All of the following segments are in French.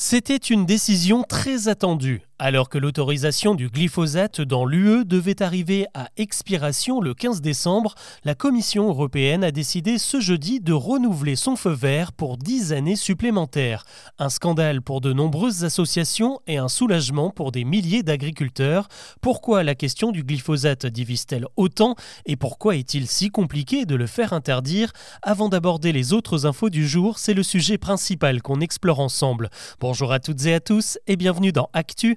C'était une décision très attendue. Alors que l'autorisation du glyphosate dans l'UE devait arriver à expiration le 15 décembre, la Commission européenne a décidé ce jeudi de renouveler son feu vert pour 10 années supplémentaires. Un scandale pour de nombreuses associations et un soulagement pour des milliers d'agriculteurs. Pourquoi la question du glyphosate divise-t-elle autant et pourquoi est-il si compliqué de le faire interdire? Avant d'aborder les autres infos du jour, c'est le sujet principal qu'on explore ensemble. Bonjour à toutes et à tous et bienvenue dans Actu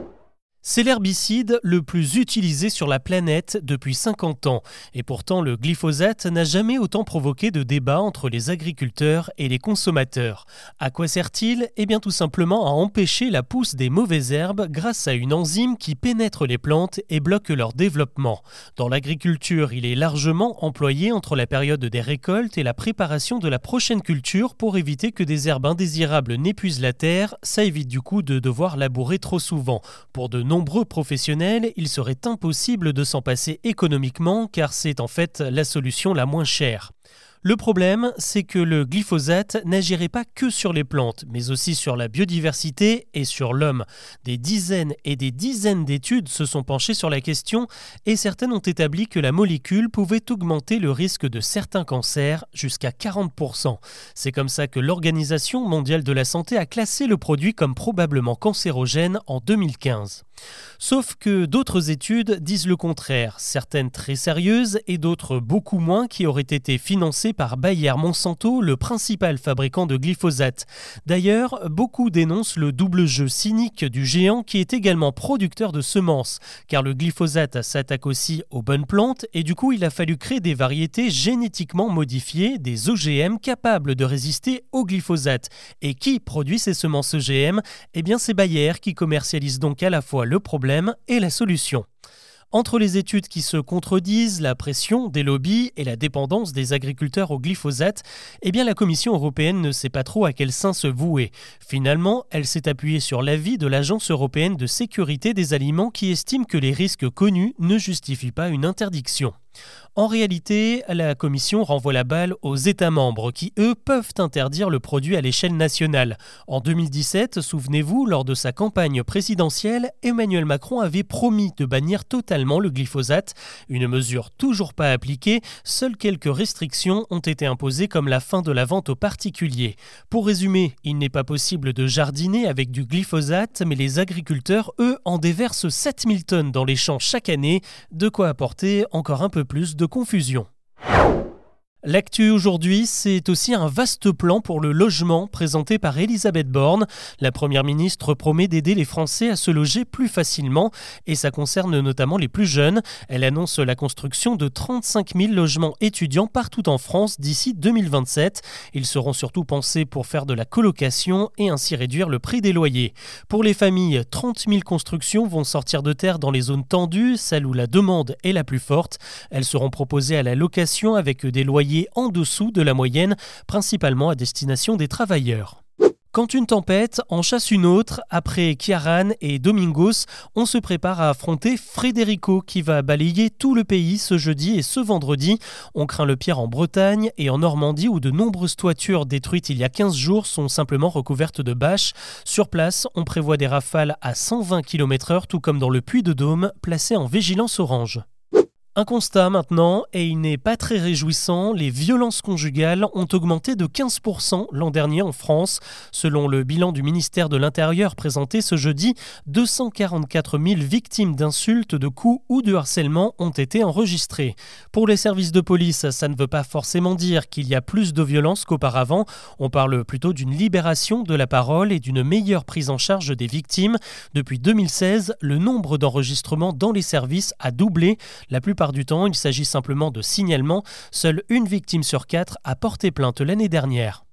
C'est l'herbicide le plus utilisé sur la planète depuis 50 ans, et pourtant le glyphosate n'a jamais autant provoqué de débats entre les agriculteurs et les consommateurs. À quoi sert-il? Eh bien tout simplement à empêcher la pousse des mauvaises herbes grâce à une enzyme qui pénètre les plantes et bloque leur développement. Dans l'agriculture, il est largement employé entre la période des récoltes et la préparation de la prochaine culture pour éviter que des herbes indésirables n'épuisent la terre, ça évite du coup de devoir labourer trop souvent. Pour de nombreux professionnels, il serait impossible de s'en passer économiquement car c'est en fait la solution la moins chère. Le problème, c'est que le glyphosate n'agirait pas que sur les plantes, mais aussi sur la biodiversité et sur l'homme. Des dizaines et des dizaines d'études se sont penchées sur la question et certaines ont établi que la molécule pouvait augmenter le risque de certains cancers jusqu'à 40%. C'est comme ça que l'Organisation mondiale de la santé a classé le produit comme probablement cancérogène en 2015. Sauf que d'autres études disent le contraire, certaines très sérieuses et d'autres beaucoup moins qui auraient été financées par Bayer Monsanto, le principal fabricant de glyphosate. D'ailleurs, beaucoup dénoncent le double jeu cynique du géant qui est également producteur de semences, car le glyphosate s'attaque aussi aux bonnes plantes et du coup il a fallu créer des variétés génétiquement modifiées, des OGM capables de résister au glyphosate. Et qui produit ces semences OGM Eh bien c'est Bayer qui commercialise donc à la fois le problème et la solution. Entre les études qui se contredisent, la pression des lobbies et la dépendance des agriculteurs au glyphosate, eh la Commission européenne ne sait pas trop à quel sein se vouer. Finalement, elle s'est appuyée sur l'avis de l'Agence européenne de sécurité des aliments qui estime que les risques connus ne justifient pas une interdiction. En réalité, la Commission renvoie la balle aux États membres qui, eux, peuvent interdire le produit à l'échelle nationale. En 2017, souvenez-vous, lors de sa campagne présidentielle, Emmanuel Macron avait promis de bannir totalement le glyphosate, une mesure toujours pas appliquée, seules quelques restrictions ont été imposées comme la fin de la vente aux particuliers. Pour résumer, il n'est pas possible de jardiner avec du glyphosate, mais les agriculteurs, eux, en déversent 7000 tonnes dans les champs chaque année, de quoi apporter encore un peu plus de confusion. L'actu aujourd'hui, c'est aussi un vaste plan pour le logement présenté par Elisabeth Borne. La Première ministre promet d'aider les Français à se loger plus facilement et ça concerne notamment les plus jeunes. Elle annonce la construction de 35 000 logements étudiants partout en France d'ici 2027. Ils seront surtout pensés pour faire de la colocation et ainsi réduire le prix des loyers. Pour les familles, 30 000 constructions vont sortir de terre dans les zones tendues, celles où la demande est la plus forte. Elles seront proposées à la location avec des loyers en dessous de la moyenne, principalement à destination des travailleurs. Quand une tempête en chasse une autre, après Kiaran et Domingos, on se prépare à affronter Frédérico qui va balayer tout le pays ce jeudi et ce vendredi. On craint le pire en Bretagne et en Normandie où de nombreuses toitures détruites il y a 15 jours sont simplement recouvertes de bâches. Sur place, on prévoit des rafales à 120 km/h tout comme dans le Puy de Dôme, placé en vigilance orange. Un constat maintenant, et il n'est pas très réjouissant, les violences conjugales ont augmenté de 15% l'an dernier en France. Selon le bilan du ministère de l'Intérieur présenté ce jeudi, 244 000 victimes d'insultes, de coups ou de harcèlement ont été enregistrées. Pour les services de police, ça ne veut pas forcément dire qu'il y a plus de violences qu'auparavant. On parle plutôt d'une libération de la parole et d'une meilleure prise en charge des victimes. Depuis 2016, le nombre d'enregistrements dans les services a doublé. La plupart du temps, il s'agit simplement de signalements. Seule une victime sur quatre a porté plainte l'année dernière.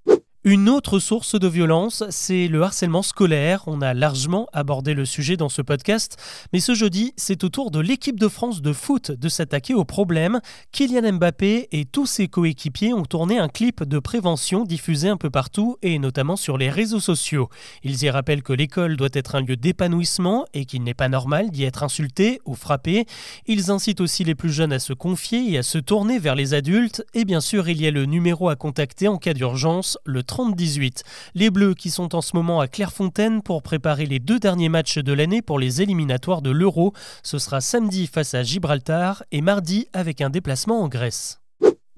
Une autre source de violence, c'est le harcèlement scolaire. On a largement abordé le sujet dans ce podcast, mais ce jeudi, c'est au tour de l'équipe de France de foot de s'attaquer au problème. Kylian Mbappé et tous ses coéquipiers ont tourné un clip de prévention diffusé un peu partout et notamment sur les réseaux sociaux. Ils y rappellent que l'école doit être un lieu d'épanouissement et qu'il n'est pas normal d'y être insulté ou frappé. Ils incitent aussi les plus jeunes à se confier et à se tourner vers les adultes. Et bien sûr, il y a le numéro à contacter en cas d'urgence, le 30-18. Les Bleus qui sont en ce moment à Clairefontaine pour préparer les deux derniers matchs de l'année pour les éliminatoires de l'Euro. Ce sera samedi face à Gibraltar et mardi avec un déplacement en Grèce.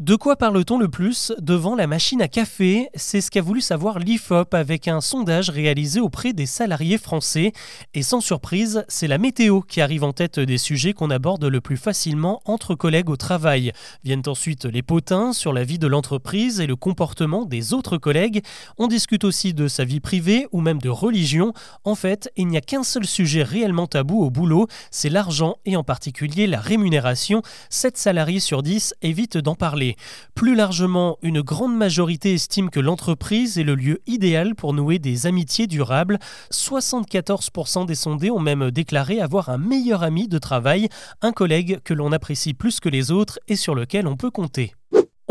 De quoi parle-t-on le plus devant la machine à café? C'est ce qu'a voulu savoir l'IFOP avec un sondage réalisé auprès des salariés français. Et sans surprise, c'est la météo qui arrive en tête des sujets qu'on aborde le plus facilement entre collègues au travail. Viennent ensuite les potins sur la vie de l'entreprise et le comportement des autres collègues. On discute aussi de sa vie privée ou même de religion. En fait, il n'y a qu'un seul sujet réellement tabou au boulot, c'est l'argent et en particulier la rémunération. 7 salariés sur 10 évitent d'en parler. Plus largement, une grande majorité estime que l'entreprise est le lieu idéal pour nouer des amitiés durables. 74% des sondés ont même déclaré avoir un meilleur ami de travail, un collègue que l'on apprécie plus que les autres et sur lequel on peut compter.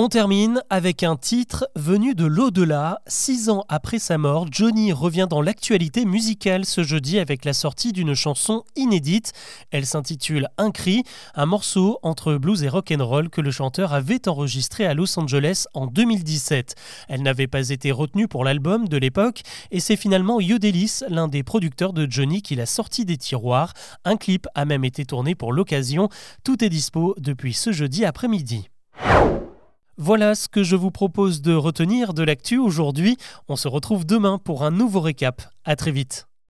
On termine avec un titre venu de l'au-delà. Six ans après sa mort, Johnny revient dans l'actualité musicale ce jeudi avec la sortie d'une chanson inédite. Elle s'intitule Un cri, un morceau entre blues et rock and roll que le chanteur avait enregistré à Los Angeles en 2017. Elle n'avait pas été retenue pour l'album de l'époque et c'est finalement Yodelis, l'un des producteurs de Johnny, qui l'a sorti des tiroirs. Un clip a même été tourné pour l'occasion. Tout est dispo depuis ce jeudi après-midi. Voilà ce que je vous propose de retenir de l'actu aujourd'hui. On se retrouve demain pour un nouveau récap. À très vite.